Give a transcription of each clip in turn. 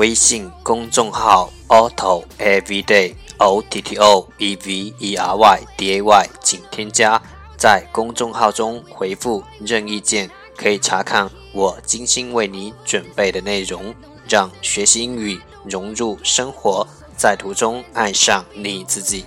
微信公众号 Otto Everyday O T T O E V E R Y D A Y，请添加。在公众号中回复任意键，可以查看我精心为你准备的内容，让学习英语融入生活，在途中爱上你自己。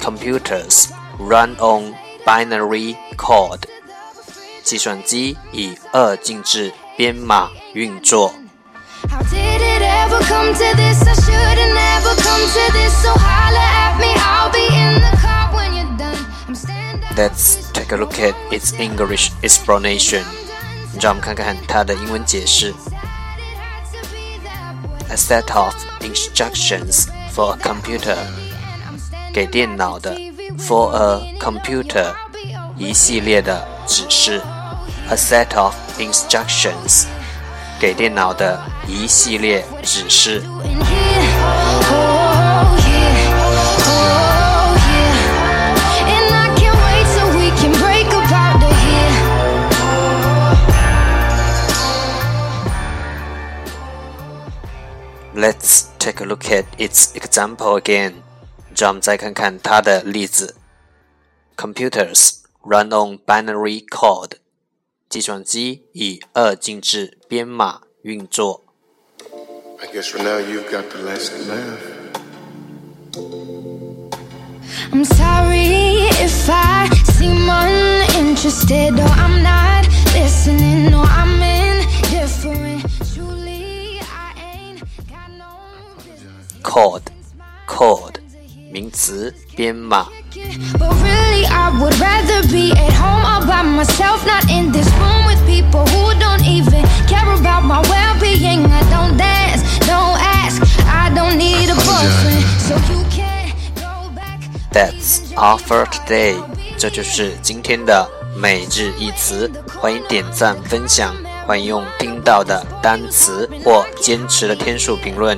Computers run on binary code. 计算机以二进制编码运作。 How did it ever come to this? I should've never come to this. So holla at me, I'll be in the car when you're done. I'm standing. Let's take a look at its English explanation. 让我们看看它的英文解释。 A set of instructions for a computer. 给电脑的 for a computer 一系列的指示。A set of instructions 给电脑的一系列指示。 In here, oh yeah, oh yeah, and I can't wait till we can break apart to here. Let's take a look at its example again. 让我们再看看它的例子。Computers run on binary code. 计算机以二进制编码运作。 I guess for now you've got the last laugh. I'm sorry if I seem uninterested or I'm not listening or I'm indifferent. Truly, I ain't got no business Code, code 名词编码。But really, I would rather be at home all by myself, not in this room with people who don't even care about my well being. I don't dance, don't ask, I don't need a boyfriend. So you can't go back. That's all for today. 这就是今天的每日一词。欢迎点赞分享，欢迎用听到的单词或坚持的天数评论，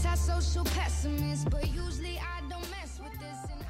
social pessimist, but usually I don't mess with this.